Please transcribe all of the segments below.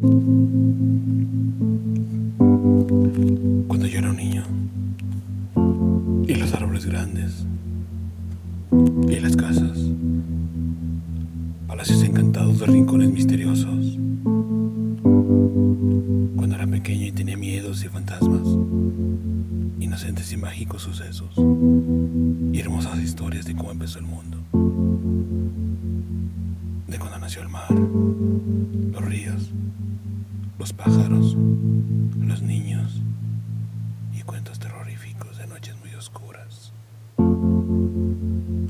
Cuando yo era un niño, y los árboles grandes, y las casas, palacios encantados de rincones misteriosos. Cuando era pequeño y tenía miedos y fantasmas, inocentes y mágicos sucesos, y hermosas historias de cómo empezó el mundo, de cuando nació el mar, los ríos, los pájaros, los niños y cuentos terroríficos de noches muy oscuras.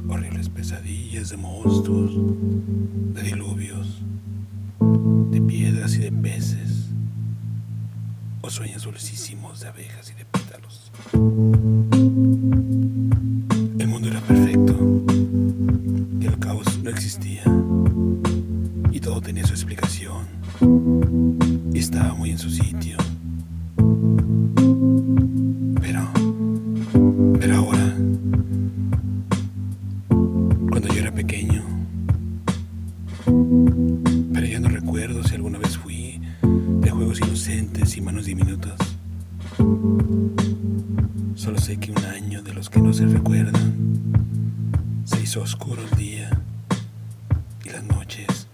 Horribles pesadillas de monstruos, de diluvios, de piedras y de peces, o sueños dulcísimos de abejas y de pétalos. Estaba muy en su sitio. Pero, pero ahora, cuando yo era pequeño, pero ya no recuerdo si alguna vez fui de juegos inocentes y manos diminutas. Solo sé que un año de los que no se recuerdan se hizo oscuro el día y las noches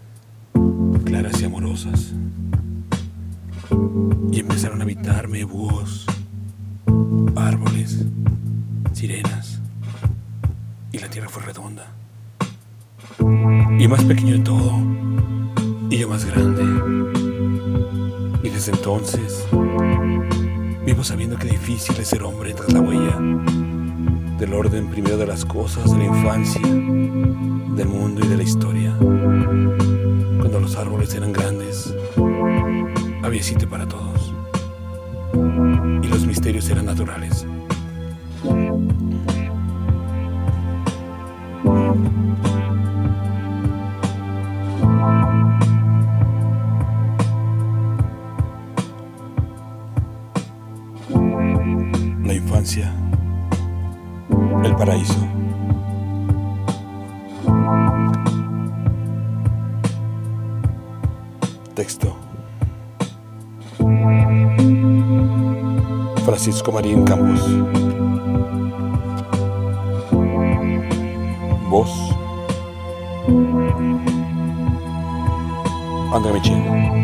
claras y amorosas. Y empezaron a habitarme búhos, árboles, sirenas. Y la tierra fue redonda. Y más pequeño de todo. Y yo más grande. Y desde entonces vivo sabiendo que difícil es ser hombre tras la huella del orden primero de las cosas, de la infancia, del mundo y de la historia. Cuando los árboles eran grandes, para todos. Y los misterios eran naturales. La infancia, el paraíso. Texto. Francisco Marín Campos. Voz. André Michel.